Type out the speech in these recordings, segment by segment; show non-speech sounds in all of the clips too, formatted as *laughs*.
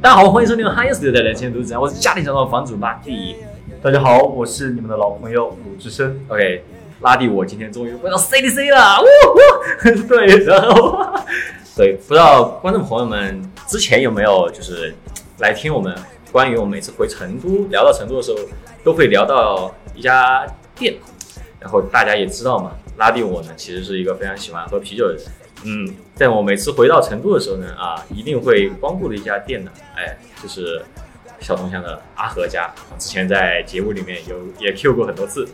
大家好，欢迎收听《哈耶斯的两千独子》，我是家庭小的房主拉蒂。大家好，我是你们的老朋友鲁智深。OK，拉蒂，我今天终于回到 CDC 了，呜呼！*laughs* 对，然后 *laughs* 对，不知道观众朋友们之前有没有就是来听我们关于我们每次回成都聊到成都的时候，都会聊到一家店，然后大家也知道嘛，拉蒂我呢其实是一个非常喜欢喝啤酒的人。嗯，在我每次回到成都的时候呢，啊，一定会光顾的一家店呢，哎，就是小东乡的阿和家。之前在节目里面有也 Q 过很多次。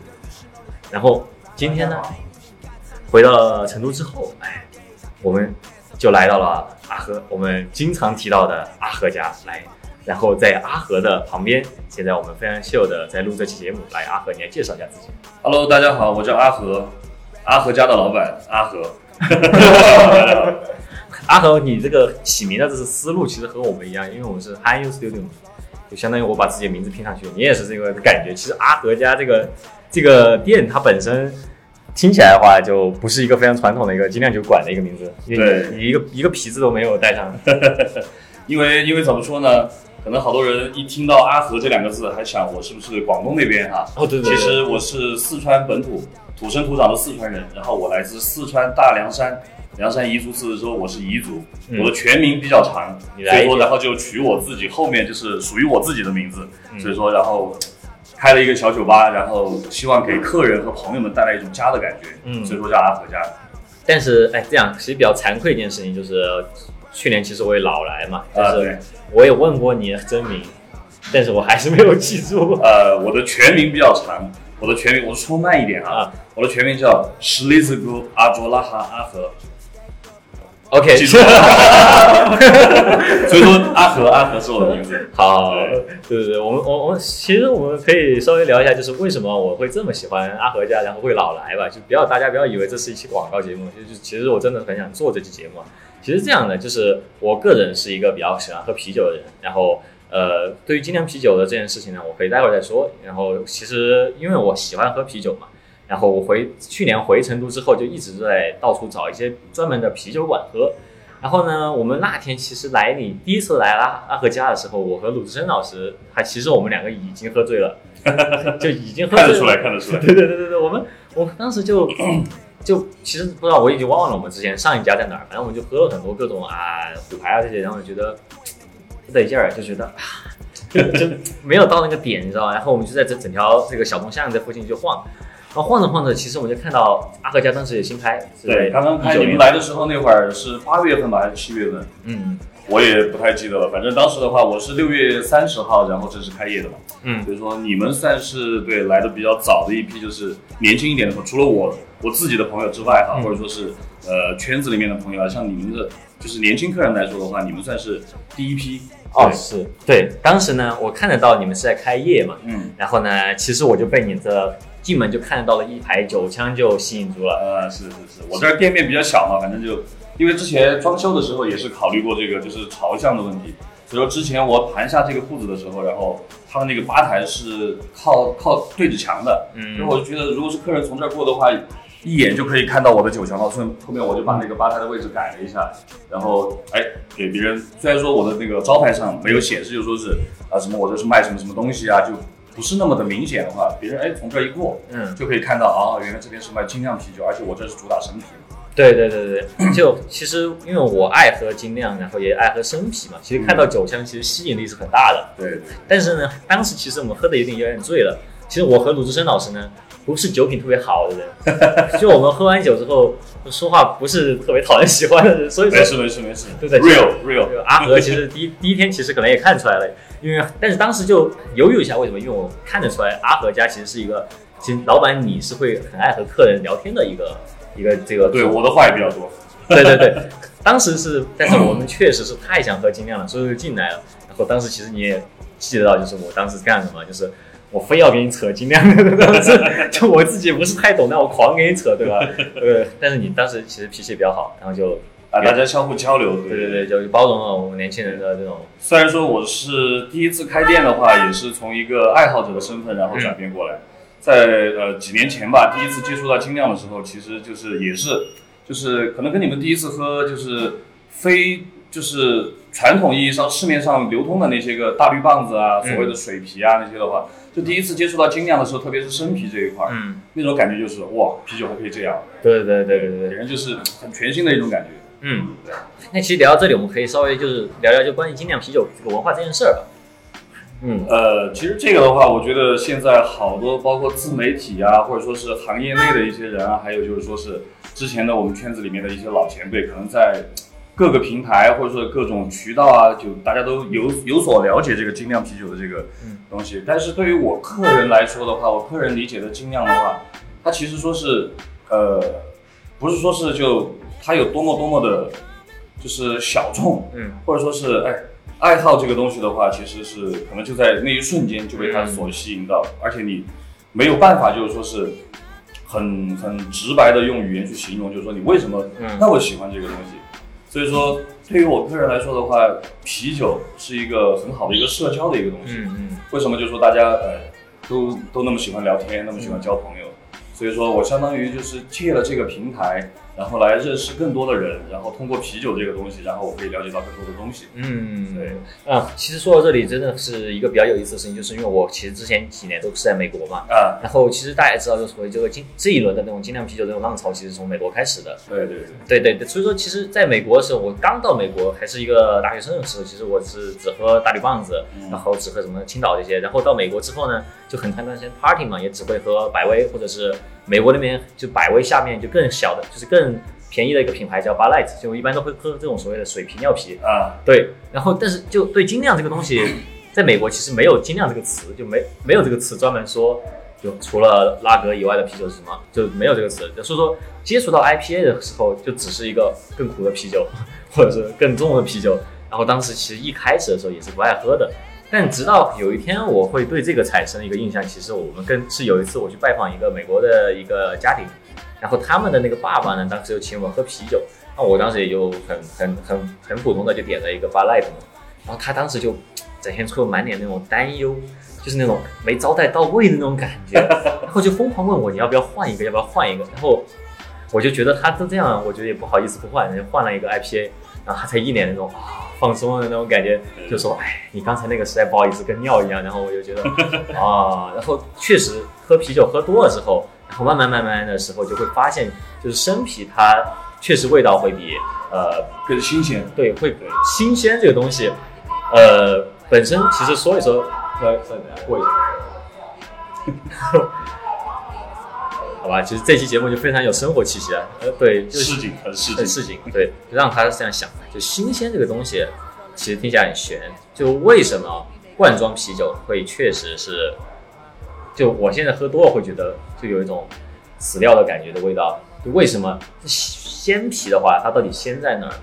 然后今天呢，回到成都之后，哎，我们就来到了阿和，我们经常提到的阿和家来。然后在阿和的旁边，现在我们非常秀的在录这期节目。来，阿和，你来介绍一下自己。Hello，大家好，我叫阿和，阿和家的老板阿和。*laughs* 阿和，你这个起名的这是思路，其实和我们一样，因为我们是 Hi You Studio 嘛，就相当于我把自己的名字拼上去，你也是这个感觉。其实阿和家这个这个店，它本身听起来的话，就不是一个非常传统的一个精酿酒馆的一个名字，因为你一个一个皮子都没有带上。*laughs* 因为因为怎么说呢？可能好多人一听到阿和这两个字，还想我是不是广东那边哈？哦，对对对，其实我是四川本土土生土长的四川人，然后我来自四川大凉山。凉山彝族自治州，我是彝族，嗯我的全名比较长，所以说然后就取我自己后面就是属于我自己的名字，嗯所以说然后开了一个小酒吧，然后希望给客人和朋友们带来一种家的感觉，嗯所以说叫阿和家。但是哎，这样其实比较惭愧一件事情就是，去年其实我也老来嘛，但啊，是，我也问过你的真名，但是我还是没有记住。*laughs* 呃，我的全名比较长，我的全名我说慢一点啊，啊我的全名叫史利兹古阿卓拉哈阿和，OK，记住了，*laughs* 所以说阿和阿和是我的名字。*laughs* 好，对对对对，我们我我其实我们可以稍微聊一下，就是为什么我会这么喜欢阿和家，然后会老来吧，就不要大家不要以为这是一期广告节目，就是其实我真的很想做这期节目啊。其实这样的，就是我个人是一个比较喜欢喝啤酒的人，然后呃，对于精酿啤酒的这件事情呢，我可以待会儿再说。然后其实因为我喜欢喝啤酒嘛，然后我回去年回成都之后，就一直在到处找一些专门的啤酒馆喝。然后呢，我们那天其实来你第一次来阿阿和家的时候，我和鲁智深老师还其实我们两个已经喝醉了，*laughs* 就已经喝醉了。看得出来，看得出来。*laughs* 对对对对对，我们我们当时就 *clears throat* 就其实不知道，我已经忘了我们之前上一家在哪儿，反正我们就喝了很多各种啊虎牌啊这些，然后觉得 *tsk* 不得劲儿，就觉得啊就 *tsk* 就没有到那个点，你知道吗？然后我们就在这整条这个小东巷这附近就晃。然后晃着晃着，其实我们就看到阿和家当时也新开，对，刚刚开19年你们来的时候那会儿是八月份吧，还是七月份？嗯我也不太记得了。反正当时的话，我是六月三十号，然后正式开业的嘛。嗯所以说你们算是对来的比较早的一批，就是年轻一点的，除了我我自己的朋友之外哈，嗯或者说是呃圈子里面的朋友啊，像你们的就是年轻客人来说的话，你们算是第一批。哦，对是对。当时呢，我看得到你们是在开业嘛，嗯，然后呢，其实我就被你这进门就看得到了一排酒枪就吸引住了。呃，是是是，我这儿店面比较小嘛，反正就因为之前装修的时候也是考虑过这个就是朝向的问题，所以说之前我盘下这个铺子的时候，然后它的那个吧台是靠靠对着墙的，嗯所以我就觉得如果是客人从这儿过的话。一眼就可以看到我的酒强了，所以后面我就把那个吧台的位置改了一下，然后哎给别人，虽然说我的那个招牌上没有显示，就说是啊什么我这是卖什么什么东西啊，就不是那么的明显的话，别人哎从这儿一过，嗯，就可以看到啊，原来这边是卖精酿啤酒，而且我这是主打生啤。对对对对对，就其实因为我爱喝精酿，然后也爱喝生啤嘛，其实看到酒香其实吸引力是很大的。对对，但是呢，当时其实我们喝的有点有点醉了。其实我和鲁智深老师呢，不是酒品特别好的人，*laughs* 就我们喝完酒之后说话不是特别讨人喜欢的人，所以说没事没事没事，对对 real real，这个阿和其实第一 *laughs* 第一天其实可能也看出来了，因为但是当时就犹豫一下，为什么？因为我看得出来阿和家其实是一个，其实老板你是会很爱和客人聊天的一个一个这个对我的话也比较多。*laughs* 对对对，当时是，但是我们确实是太想喝精酿了，所以就进来了。然后当时其实你也记得到，就是我当时干什么，就是我非要给你扯精酿，*laughs* 当时就我自己不是太懂，但我狂给你扯，对吧？*laughs* 呃，但是你当时其实脾气比较好，然后就啊，大家相互交流，对对对，就包容了我们年轻人的这种，虽然说我是第一次开店的话，也是从一个爱好者的身份然后转变过来。在呃几年前吧，第一次接触到精酿的时候，其实就是也是就是可能跟你们第一次喝就是非就是传统意义上市面上流通的那些个大绿棒子啊，所谓的水啤啊那些的话，就第一次接触到精酿的时候，特别是生啤这一块儿，嗯，那种感觉就是哇，啤酒还可以这样，对对对对对对，给人就是很全新的一种感觉。嗯，那其实聊到这里，我们可以稍微就是聊聊就关于精酿啤酒这个文化这件事儿吧。嗯。呃，其实这个的话，我觉得现在好多包括自媒体啊，或者说是行业内的一些人啊，还有就是说是之前的我们圈子里面的一些老前辈，可能在各个平台或者说各种渠道啊，就大家都有有所了解这个精酿啤酒的这个嗯东西。但是对于我个人来说的话，我个人理解的精酿的话，它其实说是呃，不是说是就它有多么多么的，就是小众，嗯或者说是哎，爱好这个东西的话，其实是可能就在那一瞬间就被它所吸引到，而且你没有办法就是说是很很直白的用语言去形容，就是说你为什么嗯那么喜欢这个东西。所以说，对于我个人来说的话，啤酒是一个很好的一个社交的一个东西。嗯嗯为什么就说大家呃都都那么喜欢聊天，那么喜欢交朋友？所以说我相当于就是借了这个平台，然后来认识更多的人，然后通过啤酒这个东西，然后我可以了解到更多的东西。嗯，对。啊，其实说到这里，真的是一个比较有意思的事情，就是因为我其实之前几年都是在美国嘛，啊，然后其实大家也知道，就是所谓这个精这一轮的那种精酿啤酒这种浪潮，其实从美国开始的。对对对，对对对，所以说其实在美国的时候，我刚到美国还是一个大学生的时候，其实我是只喝大绿棒子，嗯然后只喝什么青岛这些，然后到美国之后呢，就很长一段时间 party 嘛，也只会喝百威或者是美国那边就百威下面就更小的，就是更便宜的一个品牌叫 Bud Light，就我一般都会喝这种所谓的水啤尿啤。啊，对，然后但是就对精酿这个东西，*coughs* 在美国其实没有精酿这个词，就没没有这个词专门说，就除了拉格以外的啤酒是什么，就没有这个词。所以说接触到 IPA 的时候，就只是一个更苦的啤酒，*laughs* 或者是更重的啤酒。然后当时其实一开始的时候也是不爱喝的，但直到有一天我会对这个产生一个印象，其实我们跟是有一次我去拜访一个美国的一个家庭，然后他们的那个爸爸呢，当时就请我喝啤酒，那我当时也就很很很很普通的就点了一个 Bud Light 嘛，然后他当时就展现出了满脸那种担忧，就是那种没招待到位的那种感觉，*laughs* 然后就疯狂问我你要不要换一个，要不要换一个，然后我就觉得他都这样，我觉得也不好意思不换，就换了一个 IPA，然后他才一脸那种啊放松的那种感觉，就说哎你刚才那个实在不好意思跟尿一样，然后我就觉得 *laughs* 啊，然后确实喝啤酒喝多了之后，然后慢慢慢慢的时候就会发现，就是生啤它确实味道会比呃更新鲜。对，会新鲜这个东西，呃，本身其实说一说，呃，算过一下。*laughs* 好吧，其实这期节目就非常有生活气息啊。呃，对，就是市井很市井，很市井，对，就让他这样想，就新鲜这个东西，其实听起来很玄。就为什么罐装啤酒会确实是，就我现在喝多了会觉得就有一种死掉的感觉的味道。就为什么鲜啤的话，它到底鲜在哪儿呢？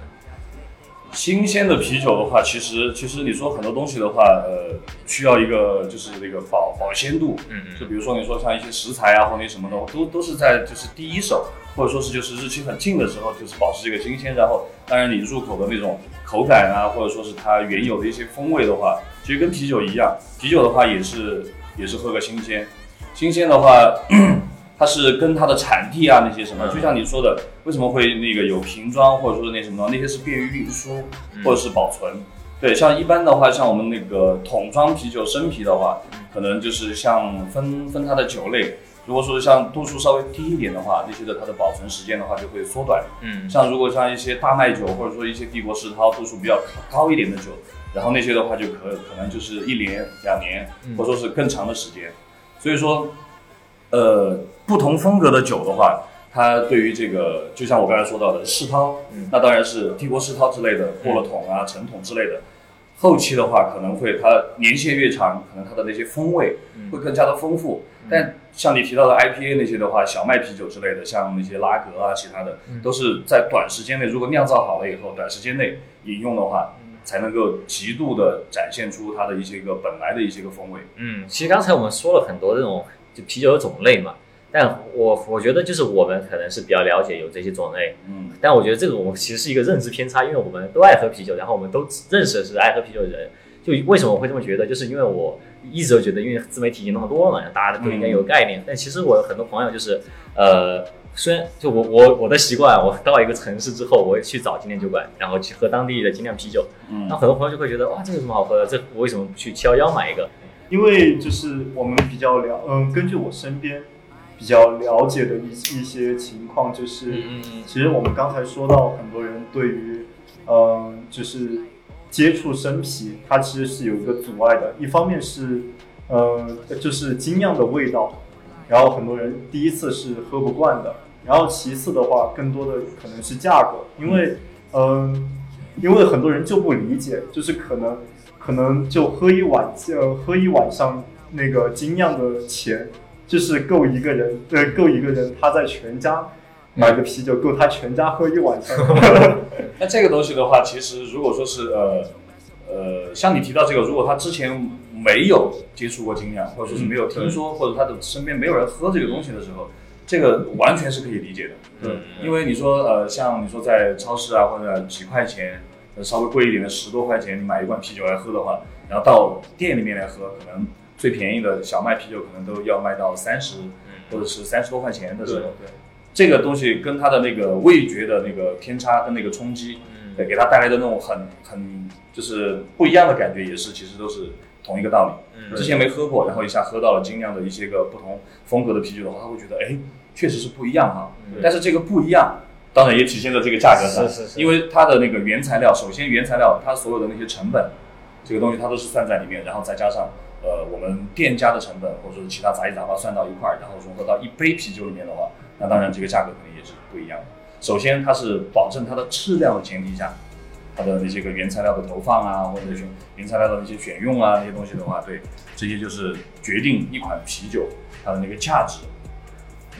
新鲜的啤酒的话，其实其实你说很多东西的话，呃，需要一个就是那个保保鲜度。嗯就比如说你说像一些食材啊或那什么的，都都是在就是第一手，或者说是就是日期很近的时候，就是保持这个新鲜。然后当然你入口的那种口感啊，或者说是它原有的一些风味的话，其实跟啤酒一样，啤酒的话也是也是喝个新鲜。新鲜的话，*coughs* 它是跟它的产地啊那些什么，嗯就像你说的，为什么会那个有瓶装或者说是那什么，那些是便于运输或者是保存。对，像一般的话，像我们那个桶装啤酒、生啤的话，可能就是像分分它的酒类。如果说像度数稍微低一点的话，那些的它的保存时间的话就会缩短。嗯像如果像一些大麦酒或者说一些帝国世涛度数比较高一点的酒，然后那些的话就可可能就是一年、两年，嗯或者说是更长的时间。所以说，呃，不同风格的酒的话，它对于这个，就像我刚才说到的世涛，嗯那当然是帝国世涛之类的过了桶啊、陈桶之类的。后期的话，可能会它年限越长，可能它的那些风味会更加的丰富。但像你提到的 IPA 那些的话，小麦啤酒之类的，像那些拉格啊，其他的，都是在短时间内，如果酿造好了以后，短时间内饮用的话，才能够极度的展现出它的一些个本来的一些个风味。嗯，其实刚才我们说了很多这种就啤酒的种类嘛，但我我觉得就是我们可能是比较了解有这些种类，嗯，但我觉得这种其实是一个认知偏差，因为我们都爱喝啤酒，然后我们都认识的是爱喝啤酒的人，就为什么我会这么觉得，就是因为我一直都觉得，因为自媒体已经那么多了嘛，大家都应该有概念。但其实我有很多朋友就是，呃，虽然就我我我的习惯，我到一个城市之后，我会去找精酿酒馆，然后去喝当地的精酿啤酒。嗯那很多朋友就会觉得，哇，这有什么好喝的？这我为什么不去七幺幺买一个？因为就是我们比较了，嗯，根据我身边比较了解的一一些情况，就是，嗯其实我们刚才说到，很多人对于，嗯，就是接触生啤，它其实是有一个阻碍的。一方面是，嗯，就是精酿的味道，然后很多人第一次是喝不惯的。然后其次的话，更多的可能是价格，因为，嗯、因为很多人就不理解，就是可能可能就喝一碗，呃，喝一晚上那个精酿的钱，就是够一个人，对，够一个人他在全家买个啤酒，够他全家喝一晚上。*laughs* 那这个东西的话，其实如果说是呃呃，像你提到这个，如果他之前没有接触过精酿，或者说是没有听说，或者他的身边没有人喝这个东西的时候，这个完全是可以理解的。对因为你说呃，像你说在超市啊，或者几块钱，呃稍微贵一点的十多块钱，你买一罐啤酒来喝的话，然后到店里面来喝，可能最便宜的小麦啤酒可能都要卖到三十或者是三十多块钱的时候，对这个东西跟它的那个味觉的那个偏差跟那个冲击，给它带来的那种很很就是不一样的感觉，也是其实都是同一个道理。嗯之前没喝过，然后一下喝到了精酿的一些个不同风格的啤酒的话，他会觉得哎，确实是不一样哈。嗯但是这个不一样，当然也体现在这个价格上，是是是因为它的那个原材料，首先原材料它所有的那些成本，这个东西它都是算在里面，然后再加上呃我们店家的成本或者说是其他杂七杂八算到一块儿，然后融合到一杯啤酒里面的话，那当然这个价格肯定也是不一样的。首先它是保证它的质量的前提下，它的那些个原材料的投放啊，或者是原材料的那些选用啊那些东西的话，对，这些就是决定一款啤酒它的那个价值，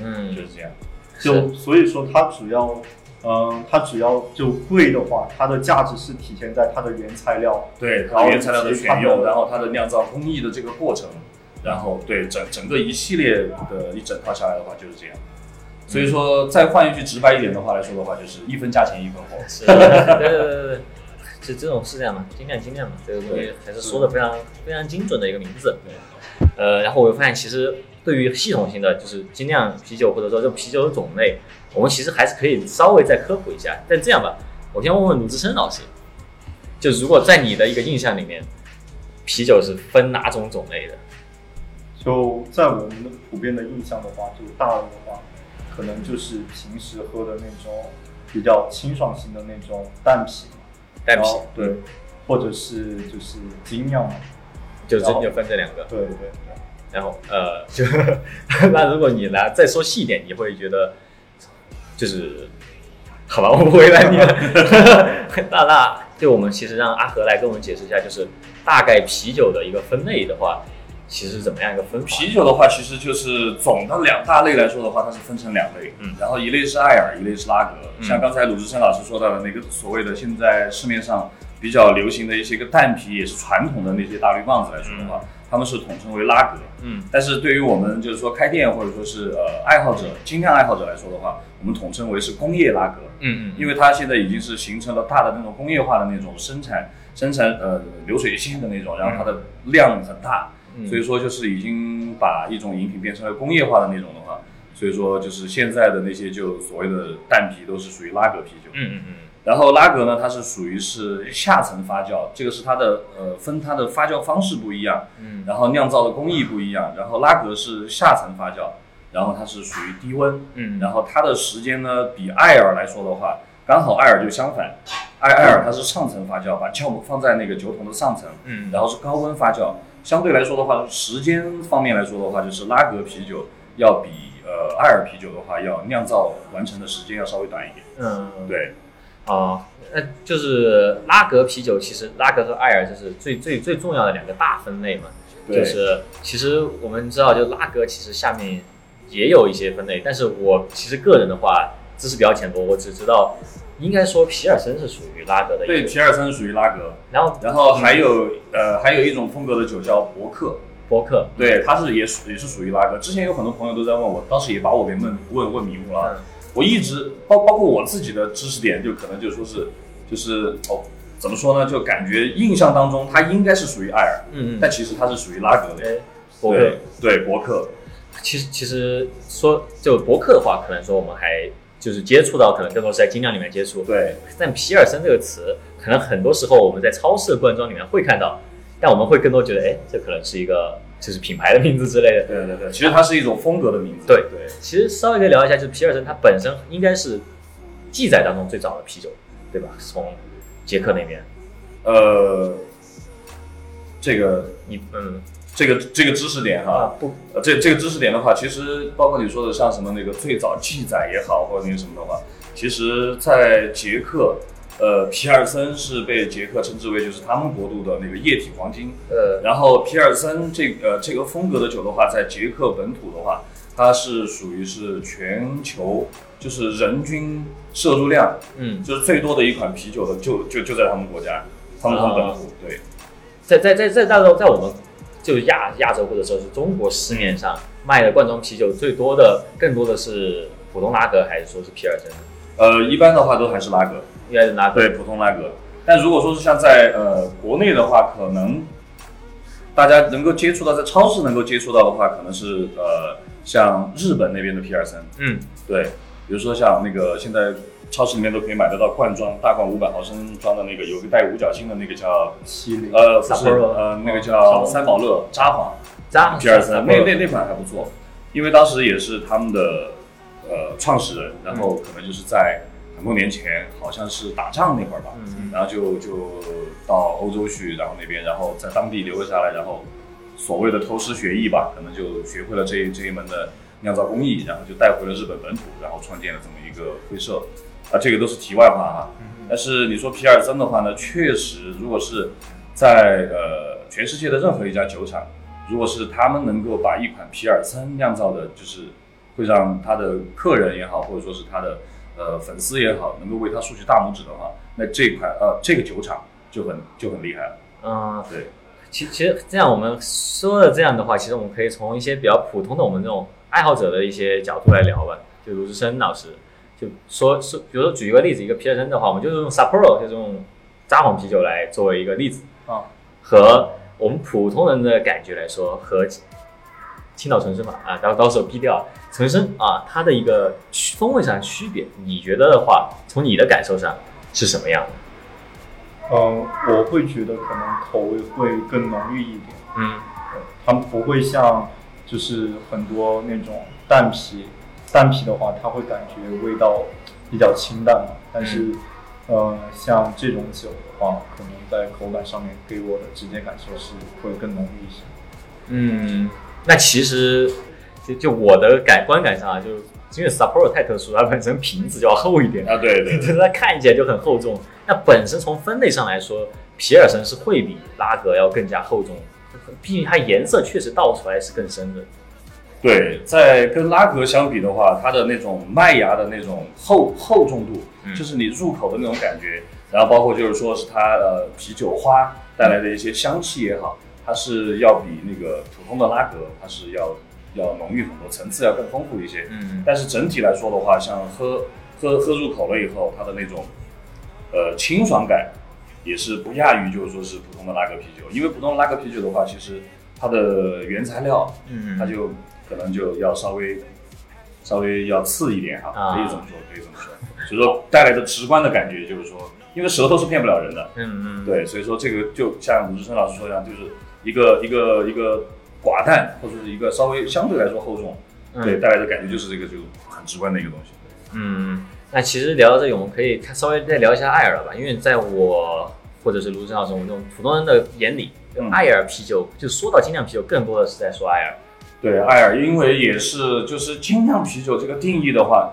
嗯就是这样。就所以说它主要，嗯、它主要就贵的话，它的价值是体现在它的原材料。对它然后原材料的选用，然后它的酿造工艺的这个过程，然后对整整个一系列的一整套下来的话就是这样。所以说，再换一句直白一点的话来说的话，就是一分价钱一分货。*laughs* 是，对对对对对，这这种是这样嘛，精酿精酿嘛，这个东西还是说的非常非常精准的一个名字。呃，然后我又发现，其实对于系统性的就是精酿啤酒或者说这种啤酒的种类，我们其实还是可以稍微再科普一下。但这样吧，我先问问鲁智深老师，就如果在你的一个印象里面，啤酒是分哪种种类的？就在我们的普遍的印象的话，就大的话，可能就是平时喝的那种比较清爽型的那种淡啤，淡啤，对，或者是就是精酿嘛，就真就分这两个。对对对。然后呃，*laughs* 就 *laughs* 那如果你来再说细一点，你会觉得就是好吧，我不为难你了。*laughs* 那那就我们其实让阿和来跟我们解释一下，就是大概啤酒的一个分类的话，其实怎么样一个分法？啤酒的话，其实就是总的两大类来说的话，它是分成两类，嗯然后一类是艾尔，一类是拉格。嗯像刚才鲁智深老师说到的那个所谓的现在市面上比较流行的一些个淡啤，也是传统的那些大绿棒子来说的话，他们是统称为拉格。嗯但是对于我们就是说开店或者说是呃爱好者、精酿爱好者来说的话，我们统称为是工业拉格。嗯嗯，因为它现在已经是形成了大的那种工业化的那种生产生产呃流水线的那种，然后它的量很大，嗯所以说就是已经把一种饮品变成了工业化的那种的话，所以说就是现在的那些就所谓的淡啤都是属于拉格啤酒。嗯嗯嗯然后拉格呢，它是属于是下层发酵，这个是它的呃分它的发酵方式不一样，嗯然后酿造的工艺不一样，然后拉格是下层发酵，然后它是属于低温，嗯，然后它的时间呢，比艾尔来说的话，刚好艾尔就相反，艾艾尔它是上层发酵，把酵母放在那个酒桶的上层，嗯然后是高温发酵。相对来说的话，时间方面来说的话，就是拉格啤酒要比呃艾尔啤酒的话，要酿造完成的时间要稍微短一点。嗯对，啊，那就是拉格啤酒，其实拉格和艾尔就是最最最重要的两个大分类嘛。对就是其实我们知道，就拉格其实下面也有一些分类，但是我其实个人的话知识比较浅薄，我只知道应该说皮尔森是属于拉格的对，皮尔森属于拉格，然后然后还有呃还有一种风格的酒叫伯克，伯克，对，它是也属也是属于拉格。之前有很多朋友都在问我，当时也把我给问问问迷糊了。嗯我一直包包括我自己的知识点，就可能就说是就是哦，怎么说呢？就感觉印象当中它应该是属于艾尔，嗯嗯，但其实它是属于拉格的。哎，博客对对，博客，其实其实说就博客的话，可能说我们还就是接触到，可能更多是在精酿里面接触。对但皮尔森这个词，可能很多时候我们在超市的罐装里面会看到，但我们会更多觉得，哎，这可能是一个就是品牌的名字之类的。对对对，其实它是一种风格的名字。对对，其实稍微可以聊一下，就是皮尔森它本身应该是记载当中最早的啤酒，对吧？从捷克那边，呃，这个你嗯这个这个知识点哈，啊不呃，这这个知识点的话，其实包括你说的像什么那个最早记载也好，或者那个什么的话，其实，在捷克，呃，皮尔森是被捷克称之为就是他们国度的那个液体黄金。呃然后皮尔森这呃这个风格的酒的话，在捷克本土的话，它是属于是全球就是人均摄入量嗯，就是最多的一款啤酒的，就就就在他们国家，他们他们本土。对，在在在在大陆，在我们就是亚亚洲或者说是中国市面上卖的罐装啤酒最多的，更多的是普通拉格还是说是皮尔森？呃，一般的话都还是拉格。对，普通拉格。但如果说是像在呃国内的话，可能大家能够接触到，在超市能够接触到的话，可能是呃像日本那边的皮尔森，嗯，对，比如说像那个现在超市里面都可以买得到罐装大罐五百毫升装的那个，有一个带五角星的那个叫七零，呃不是呃那个叫三。宝乐札幌。扎皮尔森，那那那款还不错，因为当时也是他们的呃创始人，然后可能就是在很多年前，好像是打仗那会儿吧，嗯然后就就到欧洲去，然后那边，然后在当地留了下来，然后所谓的偷师学艺吧，可能就学会了这一这一门的酿造工艺，然后就带回了日本本土，然后创建了这么一个会社。啊，这个都是题外话哈。但是你说皮尔森的话呢，确实，如果是在呃全世界的任何一家酒厂，如果是他们能够把一款皮尔森酿造的，就是会让他的客人也好，或者说是他的呃粉丝也好，能够为他竖起大拇指的话，那这款呃这个酒厂就很就很厉害了。嗯，对，其其实这样我们说的这样的话，其实我们可以从一些比较普通的我们这种爱好者的一些角度来聊吧。就卢志生老师就说说，比如说举一个例子，一个皮尔森的话，我们就是用 Sapporo 就这种札幌啤酒来作为一个例子啊，和我们普通人的感觉来说，和青岛纯生嘛啊，到到时候逼掉纯生啊，它的一个区风味上的区别，你觉得的话，从你的感受上是什么样的？嗯，我会觉得可能口味会更浓郁一点，嗯它们不会像就是很多那种淡皮，淡皮的话，它会感觉味道比较清淡嘛，但是，呃，像这种酒的话，可能在口感上面给我的直接感受是会更浓郁一些。嗯，那其实就就我的感观感上啊，就因为 Sapporo 太特殊，它本身瓶子就要厚一点，啊，对对 *laughs* 就是它看起来就很厚重。那本身从分类上来说，皮尔森是会比拉格要更加厚重，毕竟它颜色确实倒出来是更深的。对，在跟拉格相比的话，它的那种麦芽的那种厚厚重度，嗯就是你入口的那种感觉，然后包括就是说是它呃啤酒花带来的一些香气也好，它是要比那个普通的拉格它是要要浓郁很多，层次要更丰富一些。嗯但是整体来说的话，像喝喝喝入口了以后，它的那种呃清爽感也是不亚于就是说是普通的拉格啤酒，因为普通的拉格啤酒的话，其实它的原材料嗯它就可能就要稍微稍微要次一点哈，啊可以这么说，可以这么说。所以说带来的直观的感觉就是说，因为舌头是骗不了人的，嗯嗯，对，所以说这个就像鲁智深老师说一样，就是一个一个一个寡淡，或者是一个稍微相对来说厚重，嗯。对，带来的感觉就是这个就很直观的一个东西。嗯，那其实聊到这里，我们可以看稍微再聊一下艾尔了吧，因为在我或者是卢正老师我们这种普通人的眼里，嗯。艾尔啤酒就说到精酿啤酒，更多的是在说艾尔。对，艾尔，因为也是就是精酿啤酒这个定义的话，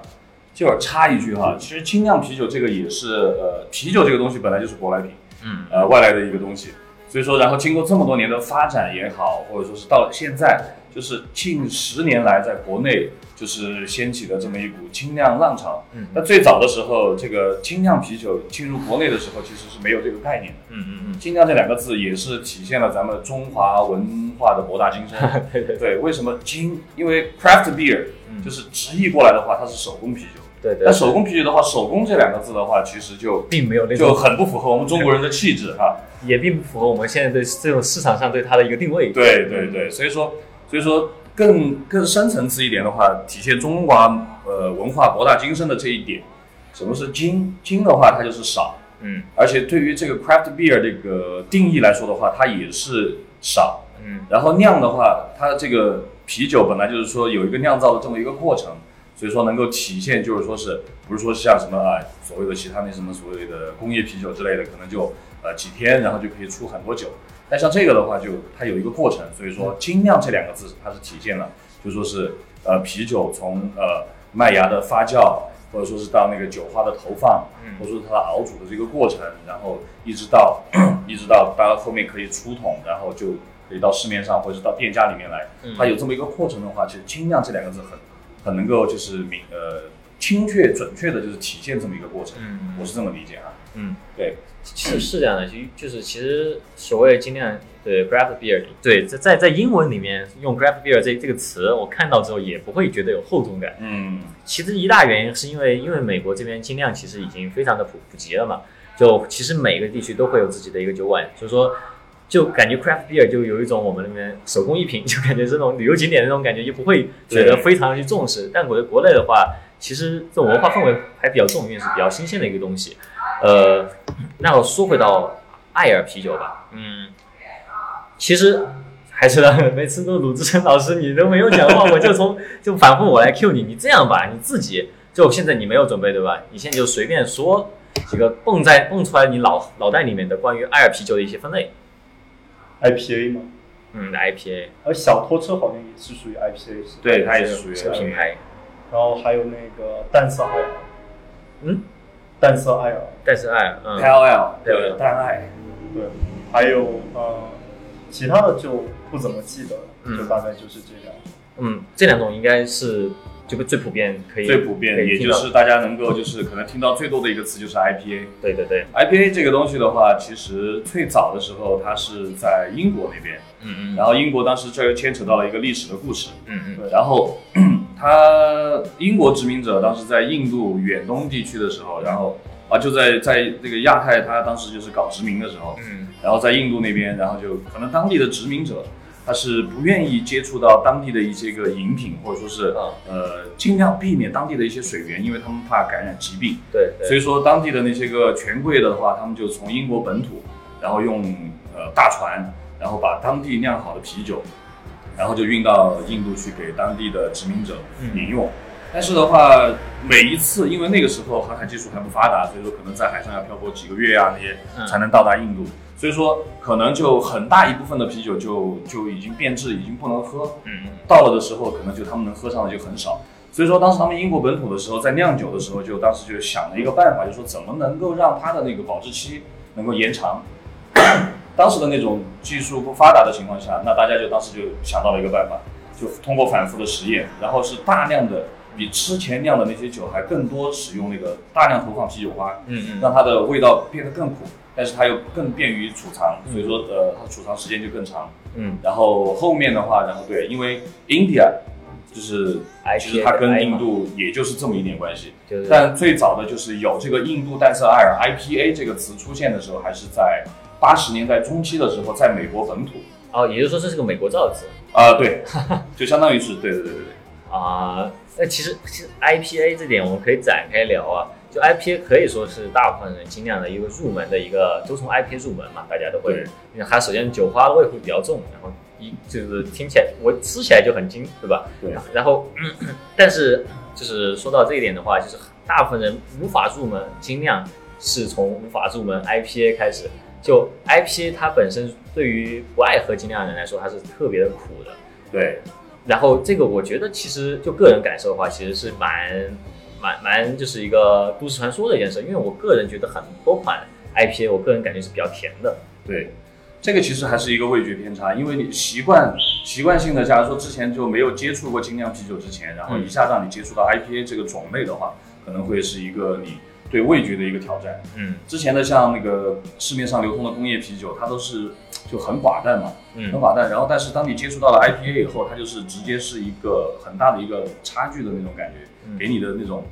就要插一句哈，其实精酿啤酒这个也是呃，啤酒这个东西本来就是舶来品，嗯。呃，外来的一个东西，所以说，然后经过这么多年的发展也好，或者说是到了现在，就是近十年来在国内就是掀起的这么一股精酿浪潮。嗯那最早的时候，这个精酿啤酒进入国内的时候，其实是没有这个概念的。嗯嗯精酿这两个字也是体现了咱们中华文化的博大精深。*laughs* 嗯，对对对，为什么精？因为 craft beer 嗯就是直译过来的话，它是手工啤酒。对对，那手工啤酒的话，手工这两个字的话，其实就并没有那就种，很不符合我们中国人的气质哈。也并不符合我们现在对这种市场上对它的一个定位。对对对，所以说所以说更更深层次一点的话，体现中华呃文化博大精深的这一点，什么是精？精的话，它就是少，嗯而且对于这个 craft beer 这个定义来说的话，它也是少。嗯然后酿的话，它这个啤酒本来就是说有一个酿造的这么一个过程，所以说能够体现就是说是不是说像什么啊所谓的其他那什么所谓的工业啤酒之类的，可能就呃几天然后就可以出很多酒。但像这个的话就，它有一个过程，所以说精酿这两个字它是体现了，就说是呃啤酒从呃麦芽的发酵，或者说是到那个酒花的投放，或者说它的熬煮的这个过程，然后一直到 *clears throat* 一直到到后面可以出桶，然后就可以到市面上或者是到店家里面来，嗯它有这么一个过程的话，其实精酿这两个字很很能够就是明呃精确准确的就是体现这么一个过程，嗯我是这么理解啊。嗯，对，是是这样的，就就是其实所谓精酿对 craft beer，对在在在英文里面用 craft beer 这这个词，我看到之后也不会觉得有厚重感。嗯，其实一大原因是因为因为美国这边精酿其实已经非常的普普及了嘛，就其实每个地区都会有自己的一个酒馆，所以说就感觉 craft beer 就有一种我们那边手工艺品，就感觉这种旅游景点那种感觉，就不会觉得非常去重视。但我觉得国内的话，其实这种文化氛围还比较重，因为是比较新鲜的一个东西。呃，那我说回到艾尔啤酒吧，嗯，其实还是呢，*laughs* 每次都鲁智深老师你都没有讲话，我就从就反复我来 Q 你，你这样吧，你自己就现在你没有准备对吧？你现在就随便说几个蹦在蹦出来你脑脑袋里面的关于艾尔啤酒的一些分类，IPA 嘛，嗯，IPA 而小拖车好像也是属于 IPA 对，它也是属于品牌，然后还有那个淡色艾尔，嗯，淡色艾尔，但是艾尔，嗯。L L 对对淡爱，对，还有呃，其他的就不怎么记得了，嗯。就大概就是这两种。嗯，这两种应该是这个最普遍可以最普遍可以听到也就是大家能够就是可能听到最多的一个词就是 IPA。对对对，IPA 这个东西的话，其实最早的时候它是在英国那边，嗯嗯。然后英国当时这又牵扯到了一个历史的故事，嗯嗯。然后他英国殖民者当时在印度远东地区的时候，然后啊就在在这个亚太，他当时就是搞殖民的时候，嗯。然后在印度那边，然后就可能当地的殖民者他是不愿意接触到当地的一些个饮品，或者说是啊呃尽量避免当地的一些水源，因为他们怕感染疾病。对对，所以说当地的那些个权贵的话，他们就从英国本土，然后用呃大船，然后把当地酿好的啤酒，然后就运到印度去给当地的殖民者嗯饮用。但是的话，每一次因为那个时候航海技术还不发达，所以说可能在海上要漂泊几个月啊那些嗯才能到达印度，所以说可能就很大一部分的啤酒就就已经变质，已经不能喝。嗯嗯到了的时候，可能就他们能喝上的就很少。所以说，当时他们英国本土的时候，在酿酒的时候，就当时就想了一个办法，就说怎么能够让它的那个保质期能够延长。当时的那种技术不发达的情况下，那大家就当时就想到了一个办法，就通过反复的实验，然后是大量的比之前酿的那些酒还更多使用那个大量投放啤酒花，嗯嗯。让它的味道变得更苦，但是它又更便于储藏，所以说呃它储藏时间就更长。嗯。然后后面的话，然后对，因为 India 就是其实它跟印度也就是这么一点关系，就是。但最早的就是有这个印度淡色艾尔 IPA 这个词出现的时候，还是在八十年代中期的时候，在美国本土哦，也就是说这是个美国造的词啊、对，就相当于是对对对对对，*laughs* 啊。那其实其实 IPA 这点我们可以展开聊啊。就 IPA 可以说是大部分人精酿的一个入门的一个，都从 IPA 入门嘛，大家都会对，因为它首先酒花味会比较重，然后一就是听起来我吃起来就很精，对吧？对然后，嗯 *clears throat* 但是就是说到这一点的话，就是大部分人无法入门精酿，是从无法入门 IPA 开始。就 IPA 它本身对于不爱喝精酿的人来说，它是特别的苦的。对然后这个我觉得其实就个人感受的话，其实是蛮蛮蛮就是一个都市传说的一件事，因为我个人觉得很多款 IPA，我个人感觉是比较甜的。对，这个其实还是一个味觉偏差，因为你习惯习惯性的，假如说之前就没有接触过精酿啤酒之前，然后一下让你接触到 IPA 这个种类的话，可能会是一个你对味觉的一个挑战。嗯之前的像那个市面上流通的工业啤酒，它都是就很寡淡嘛，嗯很嗯寡淡。然后，但是当你接触到了 IPA 以后，它就是直接是一个很大的一个差距的那种感觉，嗯给你的那种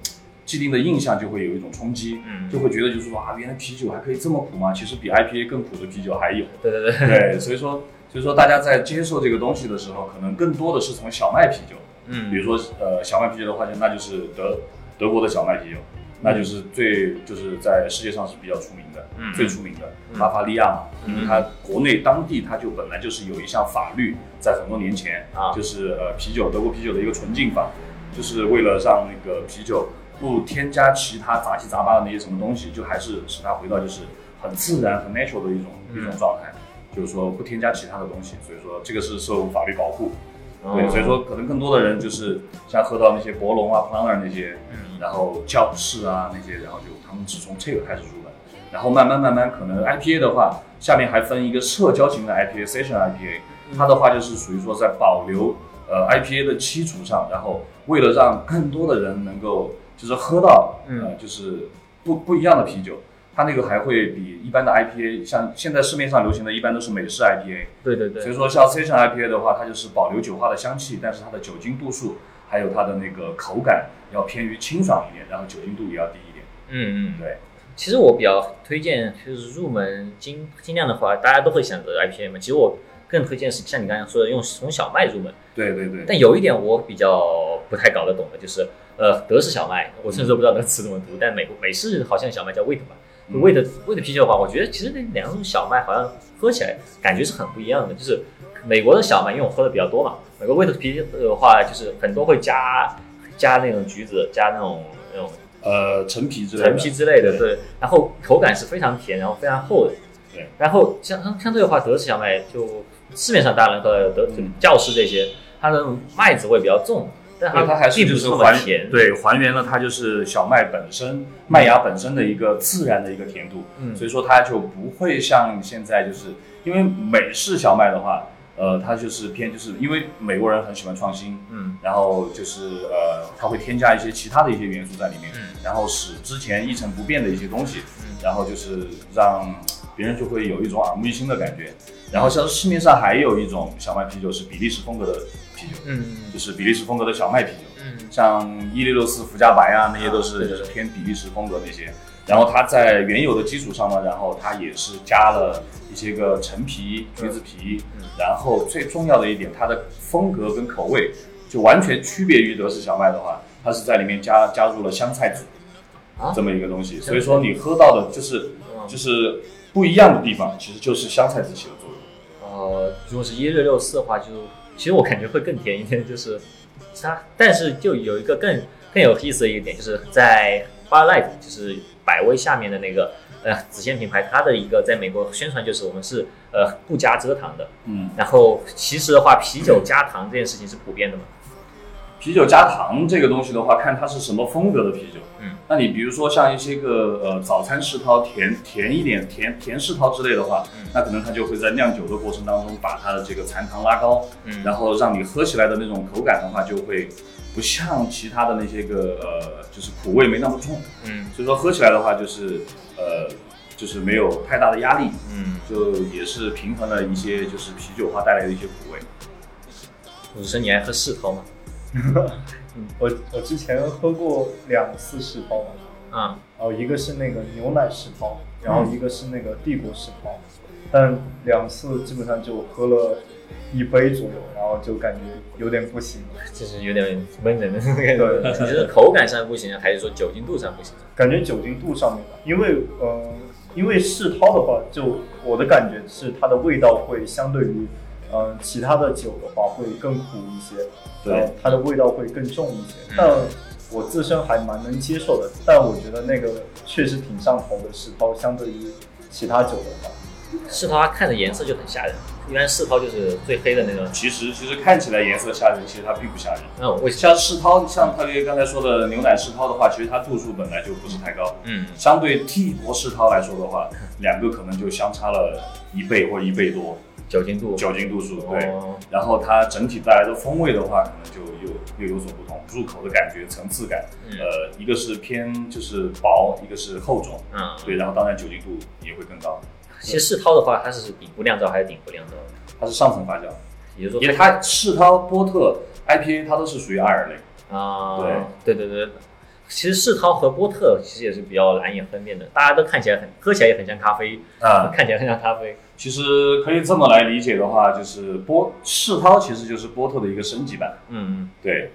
既定的印象就会有一种冲击，嗯就会觉得就是说啊，原来啤酒还可以这么苦吗？其实比 IPA 更苦的啤酒还有。对对对，对，所以说，所以说大家在接受这个东西的时候，可能更多的是从小麦啤酒，嗯比如说呃小麦啤酒的话，就那就是德德国的小麦啤酒，那就是最就是在世界上是比较出名的，嗯。最出名的嗯。巴伐利亚嘛，嗯。因为它国内当地它就本来就是有一项法律，在很多年前啊。就是呃啤酒德国啤酒的一个纯净法，就是为了让那个啤酒不添加其他杂七杂八的那些什么东西，就还是使它回到就是很自然、很 natural 的一种、嗯。一种状态，就是说不添加其他的东西，所以说这个是受法律保护。对，哦。所以说可能更多的人就是像喝到那些博龙啊、普朗尔那些，嗯然后教室啊那些，然后就他们只从这个开始入门，然后慢慢慢慢可能 IPA 的话，下面还分一个社交型的 IPA、session IPA，它的话就是属于说在保留呃 IPA 的基础上，然后为了让更多的人能够就是喝到嗯。呃就是不不一样的啤酒。它那个还会比一般的 IPA，像现在市面上流行的一般都是美式 IPA，对对对。所以说像 Session IPA 的话，它就是保留酒花的香气，但是它的酒精度数还有它的那个口感要偏于清爽一点，然后酒精度也要低一点。嗯嗯，对，其实我比较推荐就是入门精精酿的话，大家都会选择 IPA 嘛。其实我更推荐是像你刚才说的，用从小麦入门。对对对，但有一点我比较不太搞得懂的，就是呃德式小麦，我甚至都不知道那个词怎么读，但美国美式好像小麦叫 wheat 吧。嗯味的味的啤酒的话，我觉得其实那两种小麦好像喝起来感觉是很不一样的。就是美国的小麦，因为我喝的比较多嘛，美国味的啤的话，就是很多会加加那种橘子，加那种那种呃陈皮之类的，陈皮之类的，对。然后口感是非常甜，然后非常厚的。对。然后相相相对的话，德式小麦就市面上大人喝的德嗯教师这些，它的麦子味比较重，但对，它还是并不那么就是是还甜。对还原了它就是小麦本身麦芽本身的一个自然的一个甜度，嗯所以说它就不会像现在就是因为美式小麦的话，呃，它就是偏就是因为美国人很喜欢创新，嗯。然后就是呃，它会添加一些其他的一些元素在里面，嗯。然后使之前一成不变的一些东西，嗯。然后就是让别人就会有一种耳目一新的感觉。然后像市面上还有一种小麦啤酒是比利时风格的啤酒，嗯。就是比利时风格的小麦啤酒，嗯。像伊利六四福加白啊那些都是就是偏比利时风格那些。然后它在原有的基础上呢，然后它也是加了一些个陈皮、橘子皮，嗯。然后最重要的一点，它的风格跟口味就完全区别于德式小麦的话，它是在里面加加入了香菜籽啊？这么一个东西，所以说你喝到的就是嗯。就是不一样的地方，其实就是香菜籽起的作用。呃，如果是一六六四的话，就其实我感觉会更甜一点，就是它，但是就有一个更更有意思的一点，就是在 Bar Light，就是百威下面的那个呃子线品牌，它的一个在美国宣传就是我们是呃不加蔗糖的，嗯，然后其实的话，啤酒加糖这件事情是普遍的嘛，啤酒加糖这个东西的话，看它是什么风格的啤酒。嗯，那你比如说像一些个呃早餐世涛甜甜一点甜甜世涛之类的话，嗯那可能它就会在酿酒的过程当中把它的这个残糖拉高，嗯。然后让你喝起来的那种口感的话，就会不像其他的那些个呃就是苦味没那么重，嗯。所以说喝起来的话就是呃就是没有太大的压力，嗯，就也是平衡了一些就是啤酒花带来的一些苦味。武生你爱喝世涛吗？*laughs* 我我之前喝过两次世涛嘛，嗯然后一个是那个牛奶世涛，然后一个是那个帝国世涛，但两次基本上就喝了一杯左右，然后就感觉有点不行，就是有点闷人的那个感对觉，你是口感上不行，还是说酒精度上不行？感觉酒精度上面吧，因为呃，因为世涛的话，就我的感觉是它的味道会相对于呃其他的酒的话会更苦一些，对然后它的味道会更重一些嗯，但我自身还蛮能接受的，但我觉得那个确实挺上头的世涛，相对于其他酒的话。世涛它看着颜色就很吓人，一般世涛就是最黑的那种。其实其实看起来颜色吓人，其实它并不吓人。嗯，为什么？像世涛，像他刚才说的牛奶世涛的话，其实它度数本来就不是太高，嗯相对 T 国世涛来说的话，两个可能就相差了一倍或一倍多酒精度。酒精度数。对，哦，然后它整体带来的风味的话，可能就又又有所不同，入口的感觉、层次感，嗯呃，一个是偏就是薄，一个是厚重，嗯，对，然后当然酒精度也会更高，其实世涛的话，它是顶部酿造还是顶部酿造？它是上层发酵，也就是说因为它世涛、波特、IPA 它都是属于二类。啊，对对对对，其实世涛和波特其实也是比较难以分辨的，大家都看起来很喝起来也很像咖啡，啊、*laughs* 看起来很像咖啡。其实可以这么来理解的话，就是波世涛其实就是波特的一个升级版，嗯，对，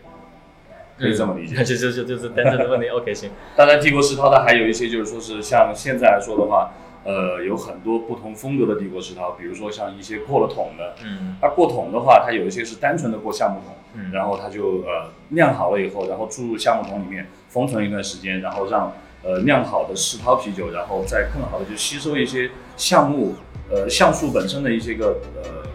可以这么理解。*laughs* 就就就就是单纯的问题。OK，行。当然，帝国世涛它还有一些就是说是像现在来说的话，呃，有很多不同风格的帝国石涛，比如说像一些过了桶的，嗯它过桶的话，它有一些是单纯的过橡木桶，嗯然后它就呃酿好了以后，然后注入橡木桶里面封存一段时间，然后让呃酿好的石涛啤酒，然后再更好的去吸收一些橡木呃橡树本身的一些个呃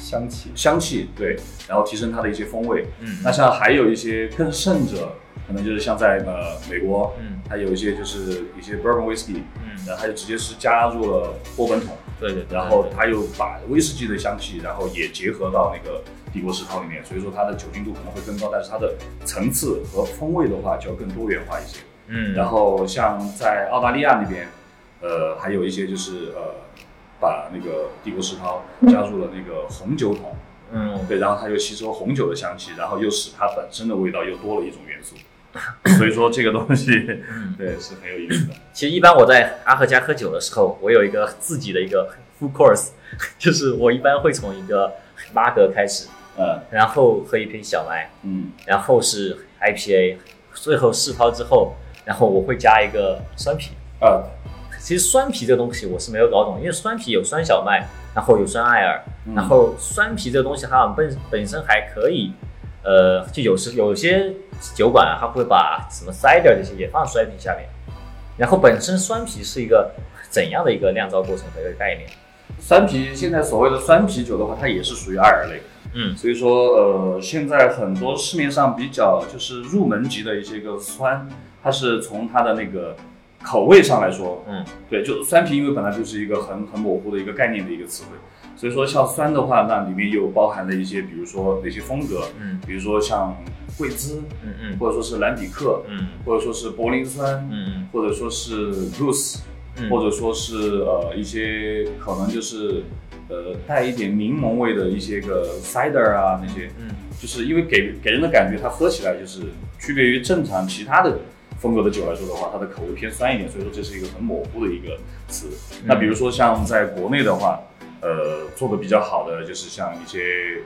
香气。香气，对，然后提升它的一些风味。嗯那像还有一些更甚者，可能就是像在呃美国，嗯它有一些就是一些 bourbon whiskey，嗯，然后它就直接是加入了波本桶，对对对。然后它又把威士忌的香气，然后也结合到那个帝国石涛里面，所以说它的酒精度可能会更高，但是它的层次和风味的话就要更多元化一些。嗯，然后像在澳大利亚那边，呃，还有一些就是呃，把那个帝国石涛加入了那个红酒桶，嗯对，然后它又吸收红酒的香气，然后又使它本身的味道又多了一种元素，所以说这个东西，嗯，*laughs* 对，是很有意思的。其实一般我在阿赫家喝酒的时候，我有一个自己的一个 full course，*laughs* 就是我一般会从一个拉格开始，嗯然后喝一瓶小麦，嗯然后是 IPA，最后试泡之后，然后我会加一个酸啤。啊 *laughs* 其实酸啤这个东西我是没有搞懂，因为酸啤有酸小麦，然后有酸艾尔，嗯然后酸啤这个东西它本本身还可以，呃，就有时有些酒馆啊，它会把什么 cider 这些也放酸啤下面，然后本身酸啤是一个怎样的一个酿造过程的一个概念？酸啤现在所谓的酸啤酒的话，它也是属于爱尔类。嗯所以说，呃，现在很多市面上比较就是入门级的一些个酸，它是从它的那个口味上来说，嗯，对，就酸啤，因为本来就是一个很很模糊的一个概念的一个词汇，所以说像酸的话，那里面又包含了一些，比如说哪些风格，嗯。比如说像贵兹，嗯嗯。或者说是兰比克，嗯。或者说是柏林酸，嗯或者说是 Goose，嗯，或者说是呃一些可能就是呃带一点柠檬味的一些个 cider 啊那些，嗯就是因为给给人的感觉它喝起来就是区别于正常其他的风格的酒来说的话，它的口味偏酸一点，所以说这是一个很模糊的一个词。那比如说像在国内的话，呃做的比较好的就是像一些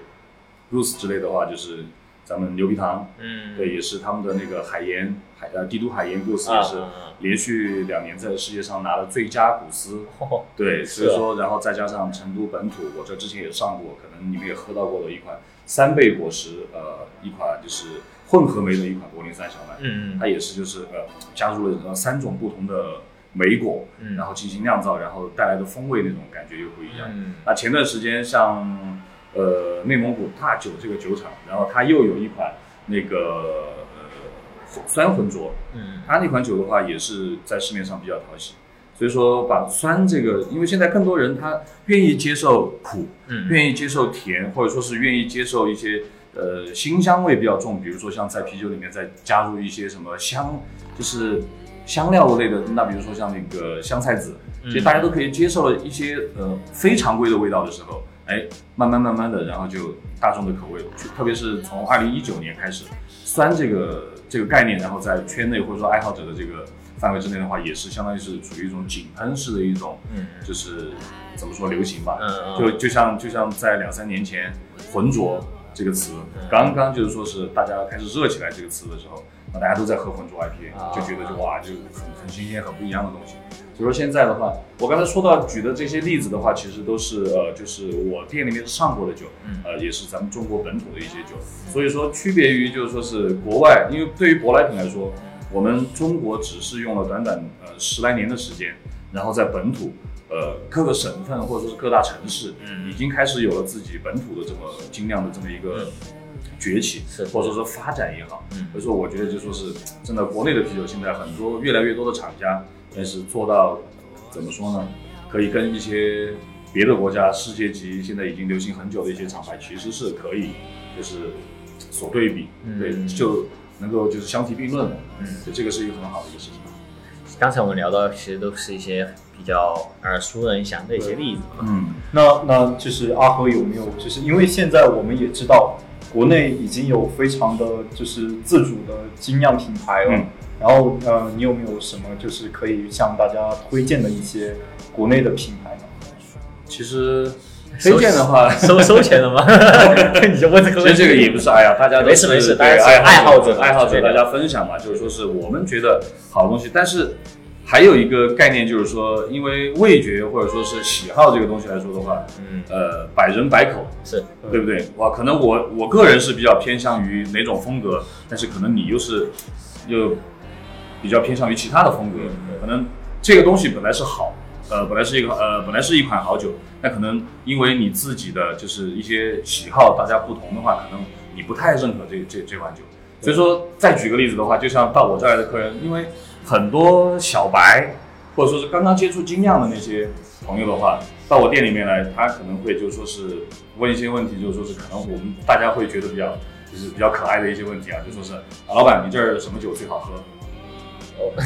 Goose 之类的话，就是咱们牛皮糖，嗯对，也是他们的那个海盐海呃帝都海盐 Goose 啊也是。连续两年在世界上拿了最佳古斯，哦 *laughs* 对，所以说，然后再加上成都本土，我这之前也上过，可能你们也喝到过的一款三倍果实，呃，一款就是混合酶的一款柏林酸小麦，嗯嗯它也是就是呃加入了呃三种不同的莓果，嗯。然后进行酿造，然后带来的风味那种感觉又不一样。嗯。那前段时间像呃内蒙古大酒这个酒厂，然后它又有一款那个呃酸浑浊，嗯。它那款酒的话也是在市面上比较讨喜，所以说把酸这个，因为现在更多人他愿意接受苦，嗯。愿意接受甜，或者说是愿意接受一些呃辛香味比较重，比如说像在啤酒里面再加入一些什么香，就是香料类的，那比如说像那个香菜籽，其实大家都可以接受了一些呃非常规的味道的时候，哎，慢慢慢慢的，然后就大众的口味，特别是从二零一九年开始，酸这个这个概念，然后在圈内或者说爱好者的这个范围之内的话，也是相当于是处于一种井喷式的一种，嗯就是怎么说流行吧，嗯就就像就像在两三年前，浑浊这个词嗯刚刚就是说是大家开始热起来这个词的时候，那大家都在喝浑浊 IPA，啊就觉得就哇就很很新鲜、很不一样的东西。所以说现在的话，我刚才说到举的这些例子的话，其实都是呃，就是我店里面上过的酒，嗯呃，也是咱们中国本土的一些酒。所以说区别于就是说是国外，因为对于舶来品来说，我们中国只是用了短短呃十来年的时间，然后在本土呃各个省份或者说是各大城市，嗯已经开始有了自己本土的这么精酿的这么一个崛起，是或者说是发展也好。嗯所以说，我觉得就说是真的，国内的啤酒现在很多越来越多的厂家，但是做到怎么说呢？可以跟一些别的国家世界级现在已经流行很久的一些厂牌，其实是可以就是所对比，嗯对，就能够就是相提并论的。嗯。对，这个是一个很好的一个事情。刚才我们聊到，其实都是一些比较耳熟能详的一些例子嘛。嗯那那就是阿和有没有，就是因为现在我们也知道，国内已经有非常的就是自主的精酿品牌了。嗯然后呃，你有没有什么就是可以向大家推荐的一些国内的品牌呢？其实推荐的话，收收钱了吗？*laughs* 你就问这个问题。其实这个也不是哎呀，大家都没事没事是大家爱好者爱好者大家分享嘛，就是说是我们觉得好东西，但是还有一个概念就是说，因为味觉或者说是喜好这个东西来说的话，嗯，呃，百人百口，是对不对？哇，可能我我个人是比较偏向于哪种风格，但是可能你又是又比较偏向于其他的风格，可能这个东西本来是好，呃，本来是一个呃，本来是一款好酒，那可能因为你自己的就是一些喜好，大家不同的话，可能你不太认可这这这款酒。所以说，再举个例子的话，就像到我这儿来的客人，因为很多小白或者说是刚刚接触精酿的那些朋友的话，到我店里面来，他可能会就说是问一些问题，就是说是可能我们大家会觉得比较就是比较可爱的一些问题啊，就说是啊，老板你这儿什么酒最好喝？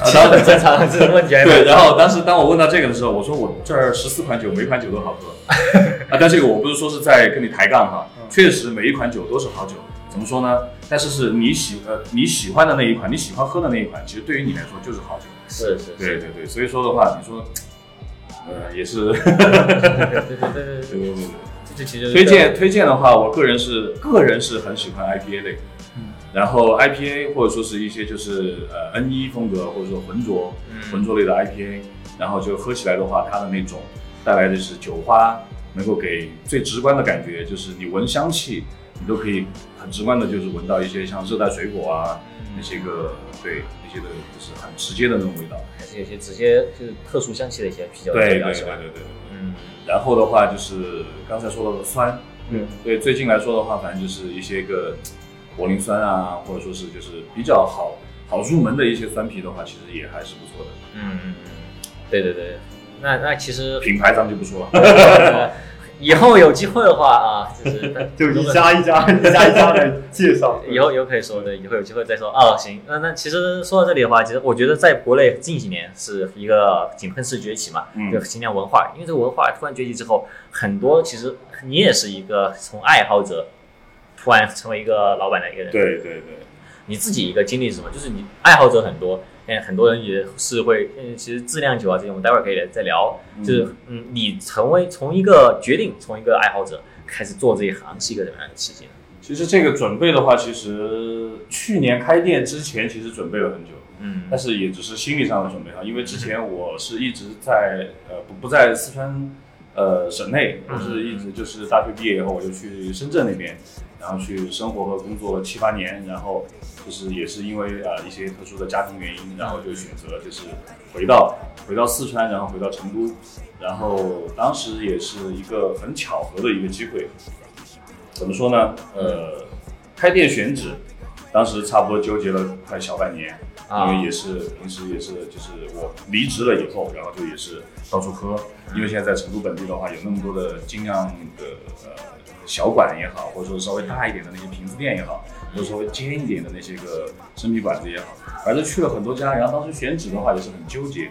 其实很正常，这种问题还对，然后当时当我问到这个的时候，我说我这儿十四款酒，每款酒都好喝啊。但这个我不是说是在跟你抬杠哈，确实每一款酒都是好酒。怎么说呢？但是是你喜呃你喜欢的那一款你喜欢喝的那一款其实对于你来说就是好酒。是是对对对所以说的话你说呃也是。推荐推荐的话我个人是个人是很喜欢 ipa 的然后 ipa 或者说是一些就是呃 ne 风格或者说浑浊浑浊类的 ipa 然后就喝起来的话它的那种带来的是酒花能够给最直观的感觉就是你闻香气你都可以很直观的就是闻到一些像热带水果啊那些个对那些的就是很直接的那种味道。还是有些直接就是特殊香气的一些啤酒对对对？对对对。嗯，然后的话就是刚才说到的酸，嗯，对，最近来说的话，反正就是一些个果磷酸啊，或者说是就是比较好好入门的一些酸啤的话，其实也还是不错的。嗯嗯嗯，对对对，那那其实品牌咱们就不说了。*laughs* *laughs* *laughs* 呃 *laughs* 以后有机会的话啊，就是 *laughs* 就一家一家一家一家的介绍。以后以后可以说的，以后有机会再说。哦，行，那那其实说到这里的话，其实我觉得在国内近几年是一个井喷式崛起嘛，嗯就新疆文化。因为这个文化突然崛起之后，很多其实你也是一个从爱好者突然成为一个老板的一个人。对对对，你自己一个经历是什么？就是你爱好者很多，嗯，很多人也是会，嗯，其实质量酒啊这些，我们待会儿可以再聊。就是，嗯，你成为从一个决定从一个爱好者开始做这一行是一个怎么样的契机呢？其实这个准备的话，其实去年开店之前其实准备了很久，嗯但是也只是心理上的准备啊，因为之前我是一直在呃不不在四川呃省内，我是一直就是大学毕业以后我就去深圳那边，然后去生活和工作了七八年，然后就是也是因为呃一些特殊的家庭原因，然后就选择就是回到回到四川，然后回到成都，然后当时也是一个很巧合的一个机会，怎么说呢？呃，开店选址。当时差不多纠结了快小半年，啊因为也是平时也是就是我离职了以后，然后就也是到处喝，因为现在在成都本地的话，有那么多的精酿的呃小馆也好，或者说稍微大一点的那些瓶子店也好，或者稍微尖一点的那些个生啤馆子也好，反正去了很多家，然后当时选址的话也是很纠结，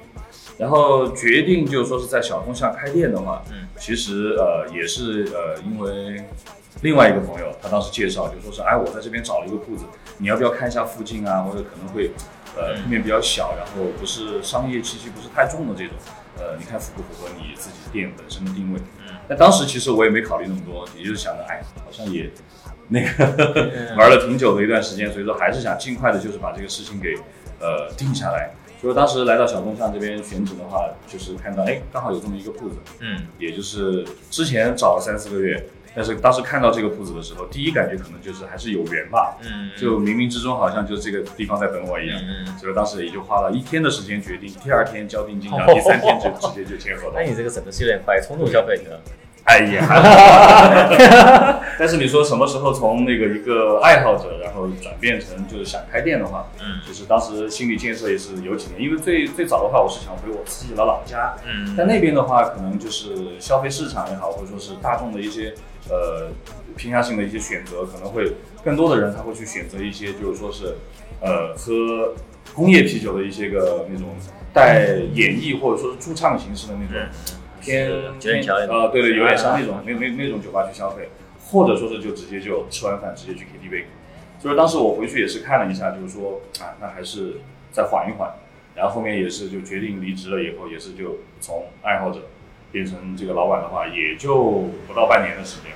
然后决定就是说是在小东巷开店的话，嗯，其实呃也是呃因为另外一个朋友他当时介绍就说是哎我在这边找了一个铺子，你要不要看一下附近啊，或者可能会呃铺面比较小，然后不是商业气息不是太重的这种，呃你看符不符合你自己店本身的定位？嗯，那当时其实我也没考虑那么多，也就是想着哎好像也那个嗯 *laughs* 玩了挺久的一段时间，所以说还是想尽快的就是把这个事情给呃定下来。所以当时来到小东巷这边选址的话，就是看到哎刚好有这么一个铺子，嗯也就是之前找了三四个月，但是当时看到这个铺子的时候，第一感觉可能就是还是有缘吧，嗯，就冥冥之中好像就是这个地方在等我一样。嗯嗯，所以当时也就花了一天的时间决定，第二天交定金，然哦 *laughs* 后第三天就直接就签合同那。你这个省的是有点快，冲动消费的。哎呀，*laughs* 但是你说什么时候从那个一个爱好者，然后转变成就是想开店的话，嗯就是当时心理建设也是有几年，因为最最早的话，我是想回我自己的老家，嗯在那边的话，可能就是消费市场也好，或者说是大众的一些呃偏向性的一些选择，可能会更多的人他会去选择一些就是说是呃喝工业啤酒的一些个那种带演绎或者说是驻唱形式的那种。偏呃，对对，有点像那种那那那种酒吧去消费，或者说是就直接就吃完饭直接去 KTV，所以当时我回去也是看了一下，就是说啊，那还是再缓一缓。然后后面也是就决定离职了，以后也是就从爱好者变成这个老板的话，也就不到半年的时间，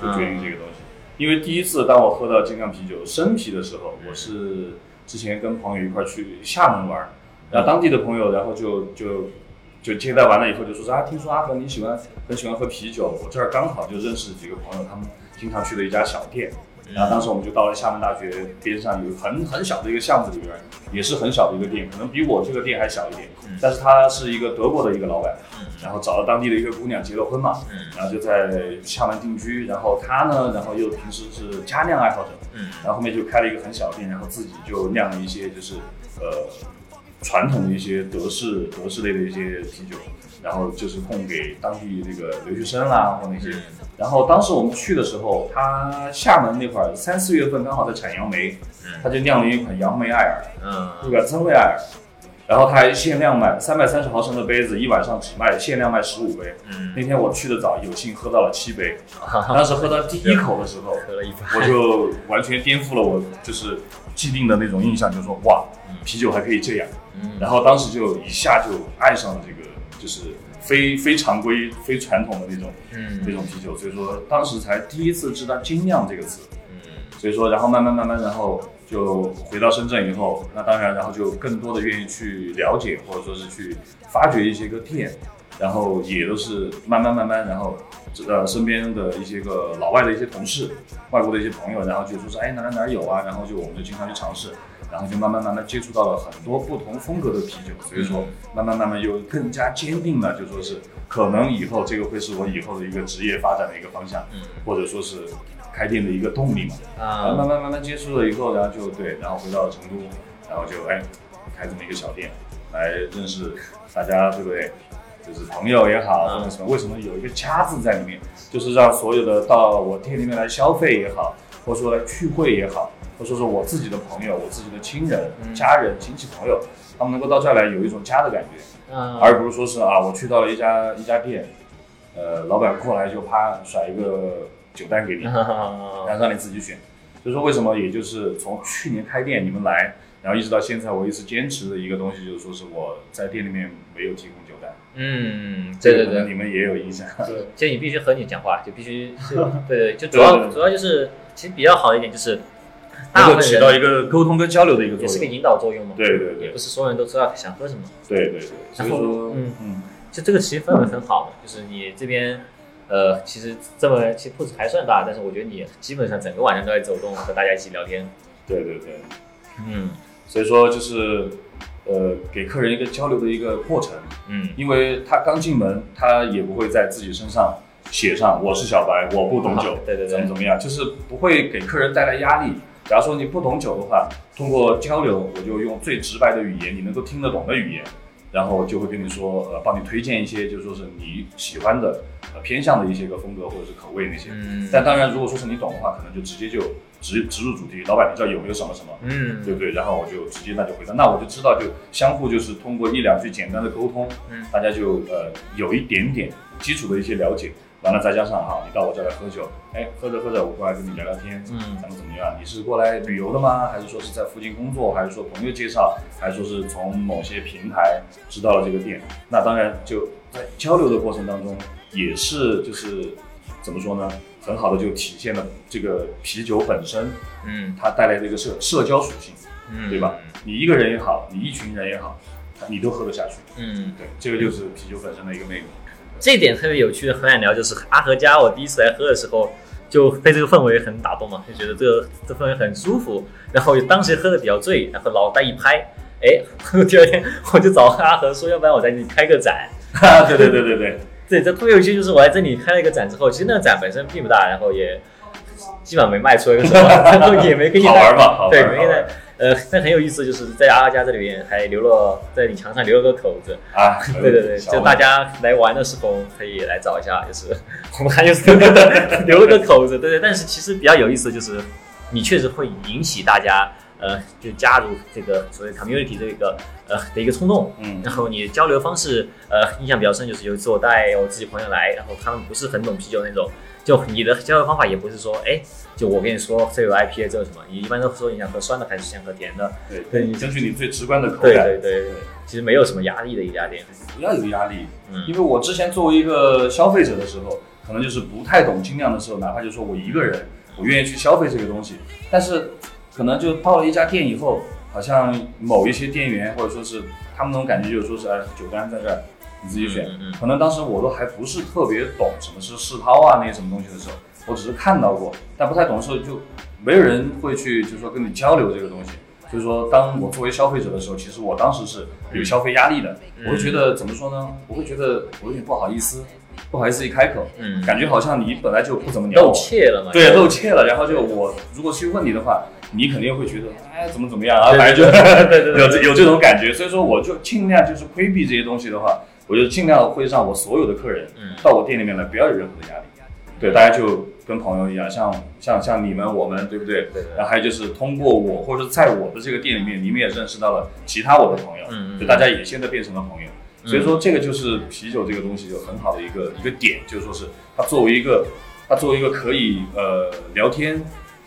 就决定这个东西。因为第一次当我喝到精酿啤酒生啤的时候，我是之前跟朋友一块儿去厦门玩儿，然后当地的朋友，然后就就就接待完了以后就说啊，听说阿和你喜欢很喜欢喝啤酒，我这儿刚好就认识几个朋友，他们经常去的一家小店。然后当时我们就到了厦门大学边上，有很很小的一个巷子里边，也是很小的一个店，可能比我这个店还小一点。但是他是一个德国的一个老板，然后找了当地的一个姑娘结了婚嘛，然后就在厦门定居。然后他呢，然后又平时是家酿爱好者，然后后面就开了一个很小的店，然后自己就酿了一些就是呃传统的一些德式德式类的一些啤酒，然后就是供给当地那个留学生啦或那些。然后当时我们去的时候，他厦门那块儿三四月份刚好在产杨梅，他就酿了一款杨梅艾尔，嗯，这个增味艾尔，然后他还限量卖三百三十毫升的杯子，一晚上只卖限量卖十五杯。嗯，那天我去的早，有幸喝到了七杯，*laughs* 当时喝到第一口的时候，喝了一，我就完全颠覆了我就是既定的那种印象，就说哇，啤酒还可以这样。嗯，然后当时就一下就爱上了这个，就是非非常规、非传统的那种。嗯。这种啤酒，所以说当时才第一次知道“精酿”这个词，嗯。所以说然后慢慢慢慢，然后就回到深圳以后，那当然然后就更多的愿意去了解或者说是去发掘一些个店，然后也都是慢慢慢慢，然后呃身边的一些个老外的一些同事、外国的一些朋友，然后就说是哎哪哪哪有啊，然后就我们就经常去尝试。然后就慢慢慢慢接触到了很多不同风格的啤酒，所以说慢慢慢慢又更加坚定了，就说是可能以后这个会是我以后的一个职业发展的一个方向，或者说是开店的一个动力嘛。然后啊慢慢慢慢接触了以后，然后就对，然后回到了成都，然后就哎开这么一个小店，来认识大家，对不对？就是朋友也好，嗯或者什么，为什么有一个家字在里面？就是让所有的到我店里面来消费也好，或者说来聚会也好，或者说是我自己的朋友、我自己的亲人、嗯家人、亲戚朋友，他们能够到这儿来有一种家的感觉，嗯，而不是说是啊，我去到了一家一家店，呃，老板过来就啪甩一个酒单给你，*laughs* 然后让你自己选。所以说为什么也就是从去年开店你们来，然后一直到现在，我一直坚持的一个东西就是说是我在店里面没有提供酒单，嗯，这个对对对，你们也有影响。对，就你必须和你讲话，就必须是，*laughs* 对对，就主要主要就是，其实比较好一点就是，起到一个沟通跟交流的一个作用。也是个引导作用嘛，对对对也不是所有人都知道想喝什么，对对对，所以然后说，嗯嗯，就这个其实氛围很好嘛，就是你这边。呃，其实这么其实铺子还算大，但是我觉得你基本上整个晚上都在走动，和大家一起聊天。对对对，嗯所以说就是，呃，给客人一个交流的一个过程，嗯因为他刚进门，他也不会在自己身上写上我是小白，我不懂酒，*laughs* 对对对怎么怎么样，就是不会给客人带来压力。假如说你不懂酒的话，通过交流，我就用最直白的语言，你能够听得懂的语言，然后就会跟你说，呃，帮你推荐一些，就是说是你喜欢的，呃，偏向的一些个风格或者是口味那些。嗯但当然，如果说是你懂的话，可能就直接就直直入主题。老板，你知道有没有什么什么，嗯对不对？然后我就直接那就回答，那我就知道，就相互就是通过一两句简单的沟通，嗯大家就呃有一点点基础的一些了解。完了再加上哈，你到我这儿来喝酒，哎，喝着喝着我过来跟你聊聊天，嗯咱们怎么样？你是过来旅游的吗？还是说是在附近工作？还是说朋友介绍？还是说是从某些平台知道了这个店？那当然就在交流的过程当中，也是就是怎么说呢？很好的就体现了这个啤酒本身嗯它带来的一个社社交属性，嗯，对吧？你一个人也好，你一群人也好，你都喝得下去。嗯，对，这个就是啤酒本身的一个魅力。这点特别有趣的很想聊，就是阿和家我第一次来喝的时候，就被这个氛围很打动嘛，就觉得这个这氛围很舒服。然后当时喝的比较醉，然后脑袋一拍，哎，第二天我就找阿和说，要不然我在这里开个展。*laughs* 对对对对对，对，这特别有趣，就是我在这里开了一个展之后，其实那个展本身并不大，然后也基本上没卖出来个什么，*laughs* 然后也没给你好玩嘛，好玩。对，没给你呃，*laughs* 但很有意思，就是在阿和家这里面还留了在你墙上留了个口子。啊，*laughs* 对对对，就大家来玩的时候可以来找一下，就是 *laughs* 我们还就是留了个口子，对对。但是其实比较有意思就是，你确实会引起大家呃就加入这个所谓 community 这个呃的一个冲动。嗯然后你交流方式呃印象比较深，就是有一次我带我自己朋友来，然后他们不是很懂啤酒那种，就就你的交流方法也不是说，哎，就我跟你说这有 IPA 这有什么，你一般都说你想喝酸的还是想喝甜的，对对你根据你最直观的口对感，对对对，其实没有什么压力的一家店，不要有压力。嗯。因为我之前作为一个消费者的时候，可能就是不太懂精酿的时候，哪怕就说我一个人，我愿意去消费这个东西，但是可能就到了一家店以后，好像某一些店员或者说是他们那种感觉，就是说是哎酒单在这儿，你自己选。嗯嗯。可能当时我都还不是特别懂什么是世涛啊那些什么东西的时候，我只是看到过，但不太懂的时候就没有人会去就是说跟你交流这个东西。就是说，当我作为消费者的时候，其实我当时是有消费压力的。嗯我会觉得怎么说呢？我会觉得我有点不好意思，不好意思一开口，嗯，感觉好像你本来就不怎么鸟露，怯了嘛，对，露怯了。然后就我如果去问你的话，你肯定会觉得哎怎么怎么样啊，对反正就对对对有这有这种感觉。所以说，我就尽量就是规避这些东西的话，我就尽量会让我所有的客人嗯到我店里面来，不要有任何的压力。对，大家就跟朋友一样，像像像你们我们，对不对？对对然后还有就是通过我，或者是在我的这个店里面，你们也认识到了其他我的朋友，嗯嗯就大家也现在变成了朋友。嗯所以说，这个就是啤酒这个东西就很好的一个一个点，就是说是它作为一个它作为一个可以呃聊天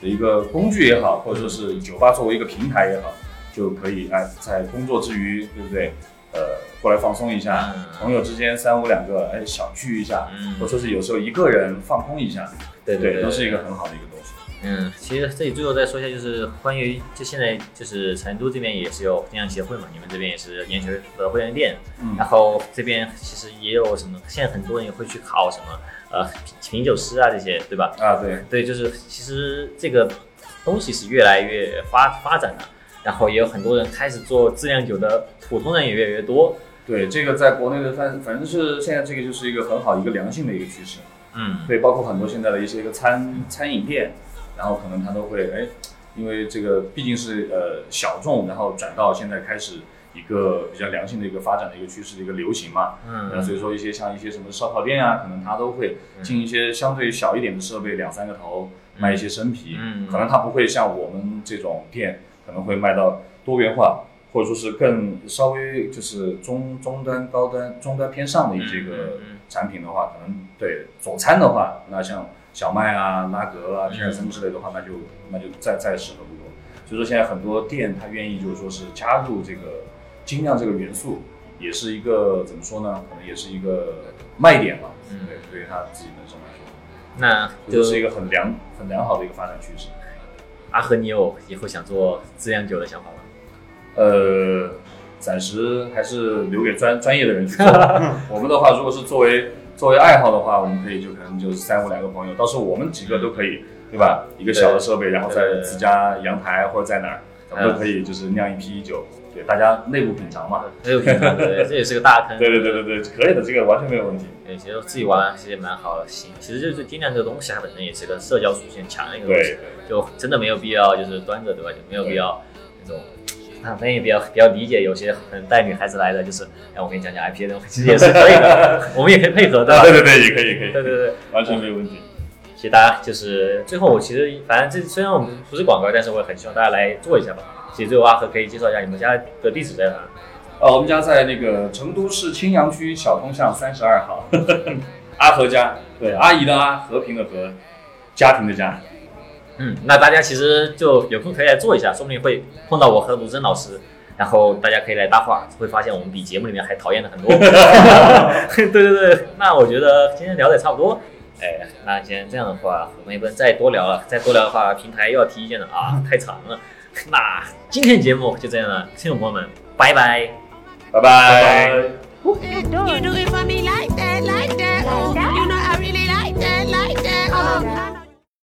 的一个工具也好，或者说是酒吧作为一个平台也好，就可以哎在工作之余，对不对？呃，过来放松一下，嗯。朋友之间三五两个，哎小聚一下，嗯。或者说是有时候一个人放空一下，对对，都是一个很好的一个东西。嗯，其实这里最后再说一下，就是关于就现在就是成都这边也是有精酿协会嘛，你们这边也是研究的会员店，嗯。然后这边其实也有什么，现在很多人也会去考什么呃品品酒师啊这些，对吧？啊，对，对，就是其实这个东西是越来越发发展的，然后也有很多人开始做自酿酒的，普通人也越来越多。对，这个在国内的反反正是现在这个就是一个很好一个良性的一个趋势。嗯对，包括很多现在的一些个餐餐饮店，然后可能他都会哎，因为这个毕竟是呃小众，然后转到现在开始一个比较良性的一个发展的一个趋势的一个流行嘛。呃，嗯所以说一些像一些什么烧烤店啊，可能他都会进一些相对小一点的设备，两三个头卖一些生啤，嗯可能他不会像我们这种店可能会卖到多元化，或者说是更稍微就是中中端、高端、中端偏上的这个产品的话，可能对佐餐的话，那像小麦啊、拉格啊、皮尔森之类的话，那就那就再再适合不过。所以说现在很多店他愿意就是说是加入这个精酿这个元素，也是一个怎么说呢？可能也是一个卖点吧。嗯对，对于他自己本身来说，那这就是一个很良很良好的一个发展趋势。阿和，你有以后想做自酿酒的想法吗？呃，暂时还是留给专专业的人去做。*laughs* 我们的话，如果是作为作为爱好的话，我们可以就可能就是三五两个朋友，到时候我们几个都可以，对吧？一个小的设备，然后在自家阳台或者在哪儿，咱们都可以就是酿一批酒，对大家内部品尝嘛。内部品尝，对，这也是个大坑。*laughs* 对对对对对，可以的，这个完全没有问题。对，其实自己玩其实也蛮好的。行，其实就是精酿这个东西，它本身也是个社交属性强的一个东西对，就真的没有必要就是端着，对吧？就没有必要那种。啊，那也比较比较理解，有些可能带女孩子来的，就是，哎，我跟你讲讲 IPA 的东西，其实也是可以的，*laughs* 我们也可以配合，对吧？对对对，也可以可以，对对对，完全没有问题。其实大家。就是最后，我其实反正这虽然我们不是广告，但是我也很希望大家来做一下吧。其实最后阿和可以介绍一下你们家的地址在哪？呃，我们家在那个成都市青羊区小通巷三十二号，*laughs* 阿和家，对，阿姨的阿，和平的和，家庭的家。嗯，那大家其实就有空可以来做一下，说不定会碰到我和卢真老师，然后大家可以来搭话，会发现我们比节目里面还讨厌的很多。*laughs* *laughs* 对对对，那我觉得今天聊的也差不多。哎，那既然这样的话，我们也不能再多聊了，再多聊的话，平台又要提意见了啊，太长了。*laughs* 那今天节目就这样了听友朋友们拜拜。拜拜。